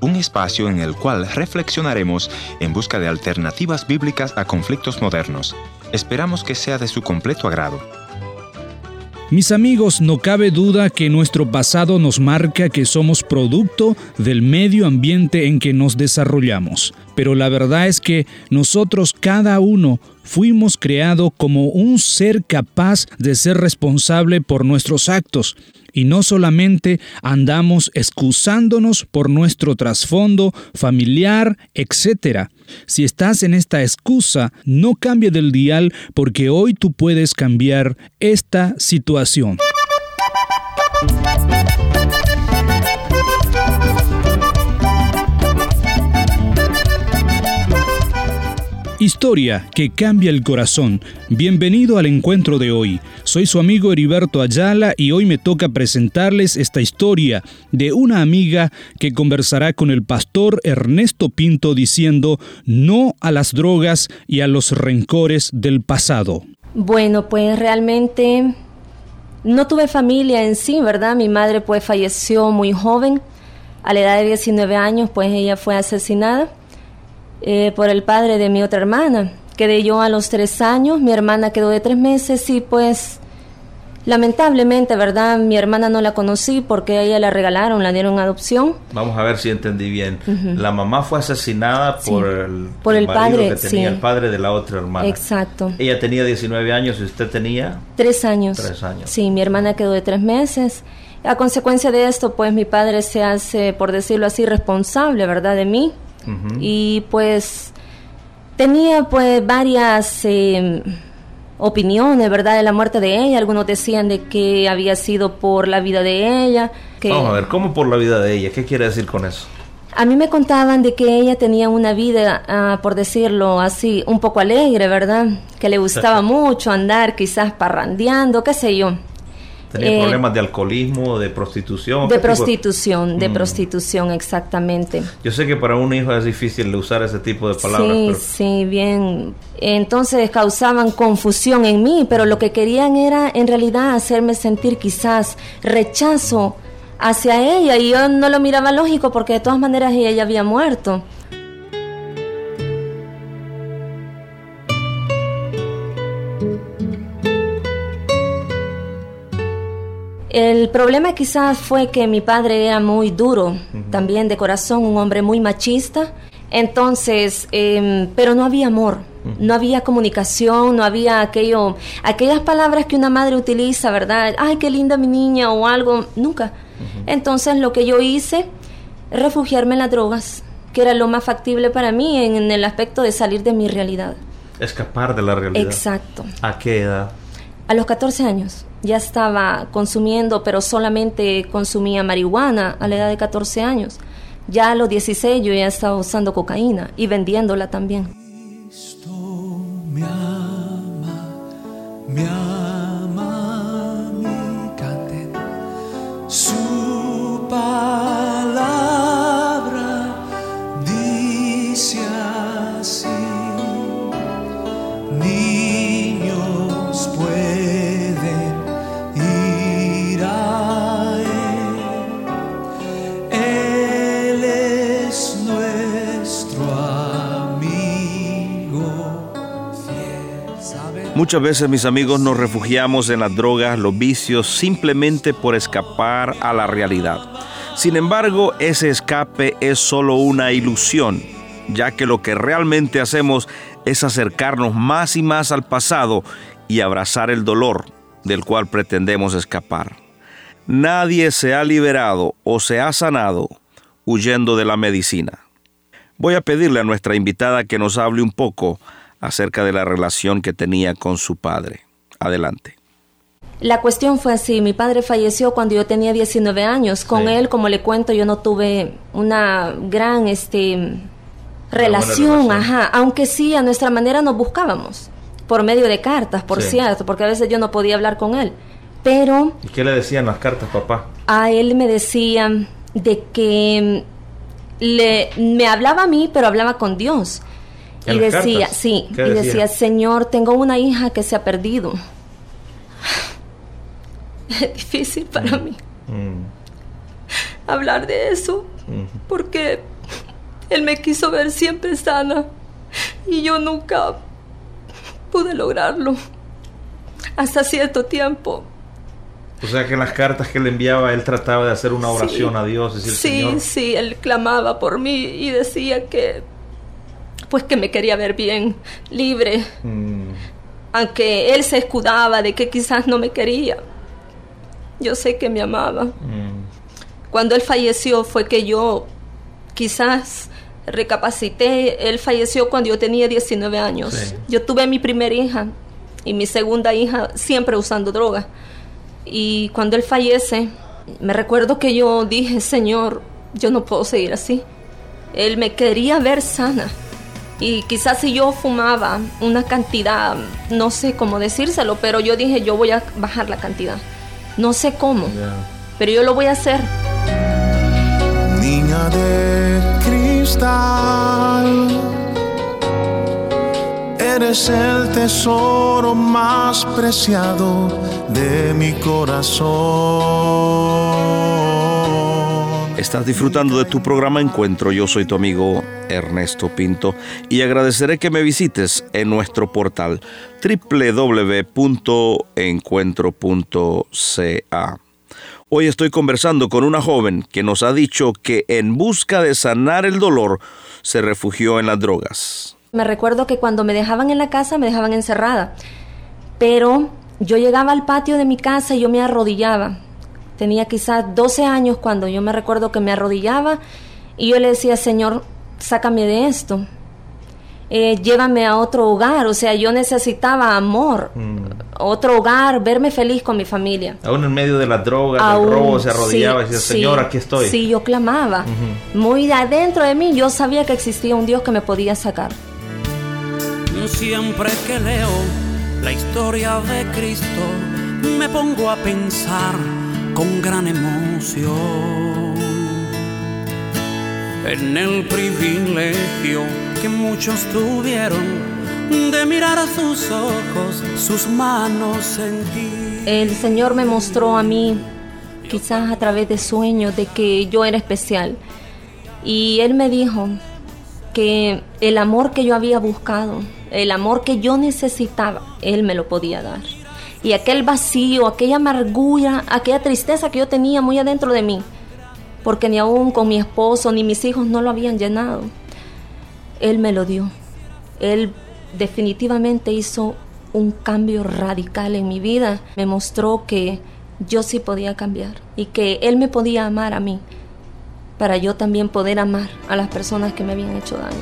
Un espacio en el cual reflexionaremos en busca de alternativas bíblicas a conflictos modernos. Esperamos que sea de su completo agrado. Mis amigos, no cabe duda que nuestro pasado nos marca que somos producto del medio ambiente en que nos desarrollamos. Pero la verdad es que nosotros cada uno fuimos creados como un ser capaz de ser responsable por nuestros actos y no solamente andamos excusándonos por nuestro trasfondo familiar, etc. Si estás en esta excusa, no cambie del dial porque hoy tú puedes cambiar esta situación. Historia que cambia el corazón. Bienvenido al encuentro de hoy. Soy su amigo Heriberto Ayala y hoy me toca presentarles esta historia de una amiga que conversará con el pastor Ernesto Pinto diciendo no a las drogas y a los rencores del pasado. Bueno, pues realmente no tuve familia en sí, ¿verdad? Mi madre pues falleció muy joven, a la edad de 19 años, pues ella fue asesinada. Eh, por el padre de mi otra hermana. Quedé yo a los tres años, mi hermana quedó de tres meses y pues lamentablemente, ¿verdad? Mi hermana no la conocí porque a ella la regalaron, la dieron adopción. Vamos a ver si entendí bien. La mamá fue asesinada por el, por el, padre, que tenía, el padre de la otra hermana. Exacto. Ella tenía 19 años y usted tenía... Tres años. Tres años. Sí, mi hermana quedó de tres meses. A consecuencia de esto, pues mi padre se hace, por decirlo así, responsable, ¿verdad? De mí y pues tenía pues varias eh, opiniones, ¿verdad? De la muerte de ella. Algunos decían de que había sido por la vida de ella. Que Vamos a ver, ¿cómo por la vida de ella? ¿Qué quiere decir con eso? A mí me contaban de que ella tenía una vida, ah, por decirlo así, un poco alegre, ¿verdad? Que le gustaba mucho andar quizás parrandeando, qué sé yo. ¿Tenía eh, problemas de alcoholismo, de prostitución? De prostitución, de mm. prostitución, exactamente. Yo sé que para un hijo es difícil usar ese tipo de palabras. Sí, sí, bien. Entonces causaban confusión en mí, pero lo que querían era en realidad hacerme sentir quizás rechazo hacia ella y yo no lo miraba lógico porque de todas maneras ella ya había muerto. El problema quizás fue que mi padre era muy duro, también de corazón, un hombre muy machista. Entonces, em, pero no había amor, no había comunicación, no había aquello, aquellas palabras que una madre utiliza, ¿verdad? Ay, qué linda mi niña o algo, nunca. Entonces, lo que yo hice, refugiarme en las drogas, que era lo más factible para mí en el aspecto de salir de mi realidad. Escapar de la realidad. Exacto. ¿A qué edad? A los 14 años ya estaba consumiendo, pero solamente consumía marihuana a la edad de 14 años. Ya a los 16 yo ya estaba usando cocaína y vendiéndola también. Muchas veces mis amigos nos refugiamos en las drogas, los vicios, simplemente por escapar a la realidad. Sin embargo, ese escape es solo una ilusión, ya que lo que realmente hacemos es acercarnos más y más al pasado y abrazar el dolor del cual pretendemos escapar. Nadie se ha liberado o se ha sanado huyendo de la medicina. Voy a pedirle a nuestra invitada que nos hable un poco acerca de la relación que tenía con su padre. Adelante. La cuestión fue así, mi padre falleció cuando yo tenía 19 años. Con él, como le cuento, yo no tuve una gran este, relación, ajá, aunque sí a nuestra manera nos buscábamos, por medio de cartas, por cierto, porque a veces yo no podía hablar con él. Pero... ¿Y qué le decían las cartas, papá? A él me decían de que le, me hablaba a mí, pero hablaba con Dios y decía, sí, y decía? Señor, tengo una hija que se ha perdido. Es difícil para mm. mí mm. hablar de eso, porque él me quiso ver siempre sana y yo nunca pude lograrlo hasta cierto tiempo. O sea que en las cartas que le enviaba él trataba de hacer una oración a Dios, decir, sí, sí, él clamaba por mí y decía que pues que me quería ver bien, libre. Mm. Aunque él se escudaba de que quizás no me quería. Yo sé que me amaba. Mm. Cuando él falleció fue que yo quizás recapacité. Él falleció cuando yo tenía 19 años. Yo tuve mi primera hija y mi segunda hija siempre usando droga. Y cuando él fallece, me recuerdo que yo dije, Señor, yo no puedo seguir así. Él me quería ver sana. Y quizás si yo fumaba una cantidad, no sé cómo decírselo, pero yo dije, yo voy a bajar la cantidad. No sé cómo, pero yo lo voy a hacer. Niña de cristal, eres el tesoro más preciado de mi corazón. Estás disfrutando de tu programa Encuentro. Yo soy tu amigo Ernesto Pinto y agradeceré que me visites en nuestro portal www.encuentro.ca. Hoy estoy conversando con una joven que nos ha dicho que en busca de sanar el dolor se refugió en las drogas. Me recuerdo que cuando me dejaban en la casa me dejaban encerrada, pero yo llegaba al patio de mi casa y yo me arrodillaba Tenía quizás 12 años cuando yo me recuerdo que me arrodillaba y yo le decía, Señor, sácame de esto. Eh, llévame a otro hogar, o sea, yo necesitaba amor, mm. otro hogar, verme feliz con mi familia. Aún en medio de la droga, del robo, se arrodillaba y decía, Señor, aquí estoy. Sí, yo clamaba. Muy adentro de mí yo sabía que existía un Dios que me podía sacar. Siempre que leo la historia de Cristo, me pongo a pensar con gran emoción en el privilegio que muchos tuvieron de mirar a sus ojos, sus manos sentir. El Señor me mostró a mí, quizás a través de sueños, de que yo era especial. Y Él me dijo que el amor que yo había buscado, el amor que yo necesitaba, Él me lo podía dar y aquel vacío, aquella amargura, aquella tristeza que yo tenía muy adentro de mí, porque ni aún con mi esposo ni mis hijos no lo habían llenado. Él me lo dio. Él definitivamente hizo un cambio radical en mi vida. Me mostró que yo sí podía cambiar y que Él me podía amar a mí para yo también poder amar a las personas que me habían hecho daño.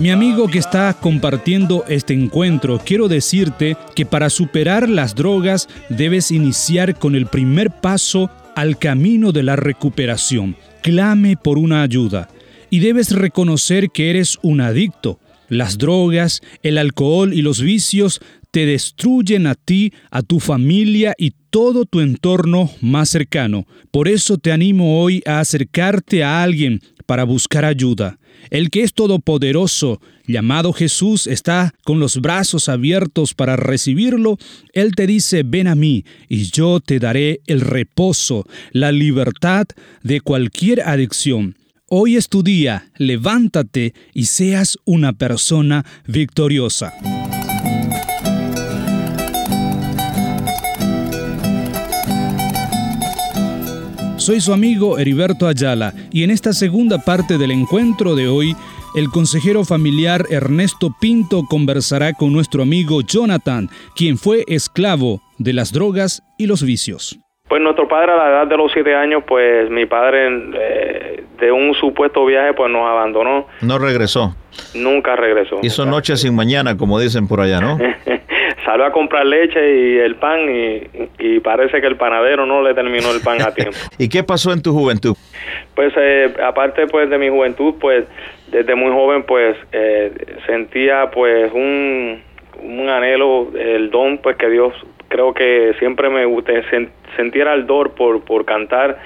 Mi amigo que está compartiendo este encuentro, quiero decirte que para superar las drogas debes iniciar con el primer paso al camino de la recuperación. Clame por una ayuda y debes reconocer que eres un adicto. Las drogas, el alcohol y los vicios te destruyen a ti, a tu familia y todo tu entorno más cercano. Por eso te animo hoy a acercarte a alguien para buscar ayuda. El que es todopoderoso, llamado Jesús, está con los brazos abiertos para recibirlo. Él te dice, ven a mí y yo te daré el reposo, la libertad de cualquier adicción. Hoy es tu día, levántate y seas una persona victoriosa. Soy su amigo Heriberto Ayala y en esta segunda parte del encuentro de hoy, el consejero familiar Ernesto Pinto conversará con nuestro amigo Jonathan, quien fue esclavo de las drogas y los vicios. Pues nuestro padre a la edad de los siete años, pues mi padre eh, de un supuesto viaje, pues nos abandonó. No regresó. Nunca regresó. Hizo noche sin mañana, como dicen por allá, ¿no? salió a comprar leche y el pan y, parece que el panadero no le terminó el pan a tiempo. ¿Y qué pasó en tu juventud? Pues eh, aparte pues de mi juventud, pues desde muy joven pues eh, sentía pues un un anhelo, el don pues que Dios creo que siempre me gusta sentir el dor por, por cantar.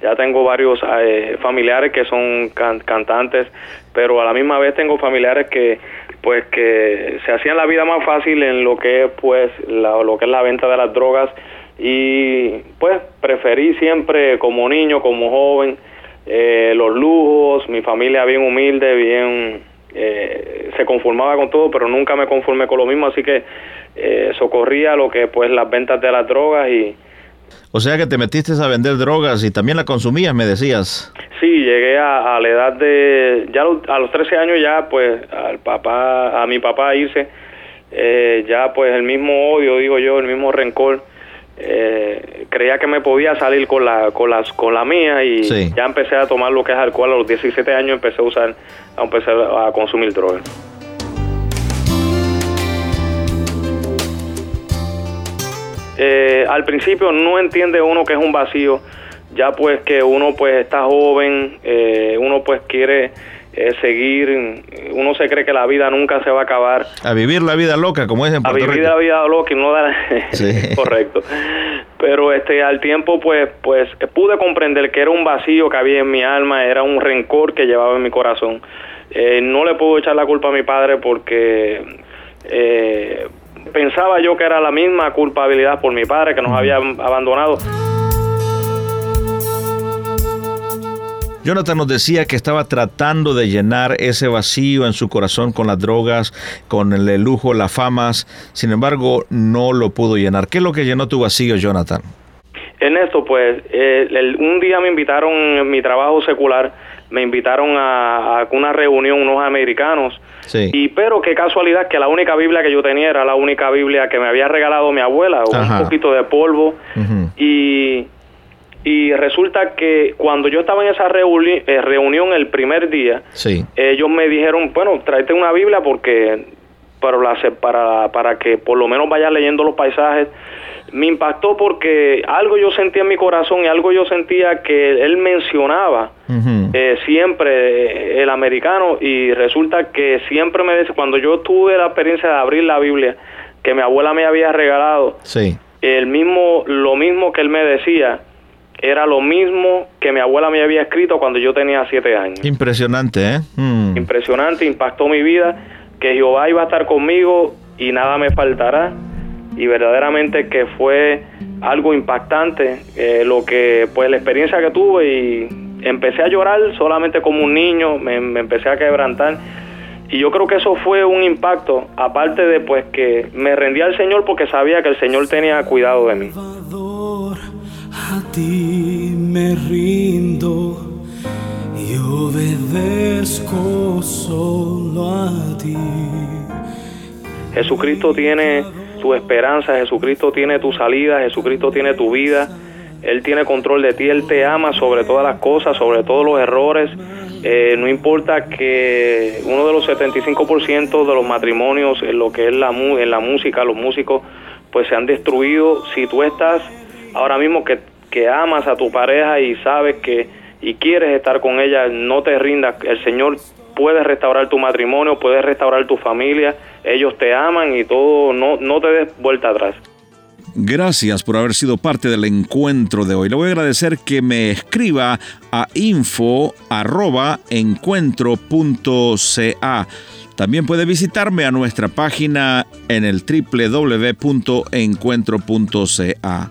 Ya tengo varios eh, familiares que son cantantes, pero a la misma vez tengo familiares que pues que se hacían la vida más fácil en lo que es pues lo que es la venta de las drogas. Y pues preferí siempre como niño, como joven, eh, los lujos, mi familia bien humilde, bien eh, se conformaba con todo, pero nunca me conformé con lo mismo, así que eh, socorría lo que pues las ventas de las drogas y o sea que te metiste a vender drogas y también la consumías, me decías. Sí, llegué a, la edad de ya a los 13 años ya pues al papá a mi papá irse eh, ya pues el mismo odio digo yo, el mismo rencor eh, creía que me podía salir con la con las con la mía y ya empecé a tomar lo que es alcohol. A los 17 años empecé a usar a empezar a consumir drogas eh, al principio no entiende uno que es un vacío ya pues que uno pues está joven eh, uno pues quiere seguir, uno se cree que la vida nunca se va a acabar. A vivir la vida loca, como es en Puerto A vivir la vida loca y no dar... Correcto. Pero este al tiempo pues pues pude comprender que era un vacío que había en mi alma, era un rencor que llevaba en mi corazón. Eh, no le puedo echar la culpa a mi padre porque eh, pensaba yo que era la misma culpabilidad por mi padre que nos había abandonado. Jonathan nos decía que estaba tratando de llenar ese vacío en su corazón con las drogas, con el lujo, las famas. Sin embargo, no lo pudo llenar. ¿Qué es lo que llenó tu vacío, Jonathan? En esto, pues, eh, un día me invitaron en mi trabajo secular, me invitaron a, una reunión unos americanos. Sí. Y pero qué casualidad que la única Biblia que yo tenía era la única Biblia que me había regalado mi abuela, un poquito de polvo. Y y resulta que cuando yo estaba en esa eh, reunión el primer día, ellos me dijeron, bueno, tráete una Biblia porque para, la, para, para que por lo menos vaya leyendo los paisajes. Me impactó porque algo yo sentía en mi corazón y algo yo sentía que él mencionaba eh, siempre eh, el americano y resulta que siempre me dice, cuando yo tuve la experiencia de abrir la Biblia que mi abuela me había regalado, sí. el mismo, lo mismo que él me decía, era lo mismo que mi abuela me había escrito cuando yo tenía siete años. Impresionante, ¿eh? Mm. Impresionante, impactó mi vida, que Jehová iba a estar conmigo y nada me faltará. Y verdaderamente que fue algo impactante, eh, lo que, pues la experiencia que tuve y empecé a llorar solamente como un niño, me, me empecé a quebrantar. Y yo creo que eso fue un impacto, aparte de pues que me rendí al Señor porque sabía que el Señor tenía cuidado de mí. A ti me rindo y obedezco solo a ti. Jesucristo tiene tu esperanza, Jesucristo tiene tu salida, Jesucristo tiene tu vida. Él tiene control de ti, Él te ama sobre todas las cosas, sobre todos los errores. Eh, no importa que uno de los 75% de los matrimonios en lo que es la, en la música, los músicos, pues se han destruido. Si tú estás ahora mismo que que amas a tu pareja y sabes que y quieres estar con ella, no te rindas. El Señor puede restaurar tu matrimonio, puede restaurar tu familia. Ellos te aman y todo, no, no te des vuelta atrás. Gracias por haber sido parte del encuentro de hoy. Le voy a agradecer que me escriba a info.encuentro.ca. También puede visitarme a nuestra página en el www.encuentro.ca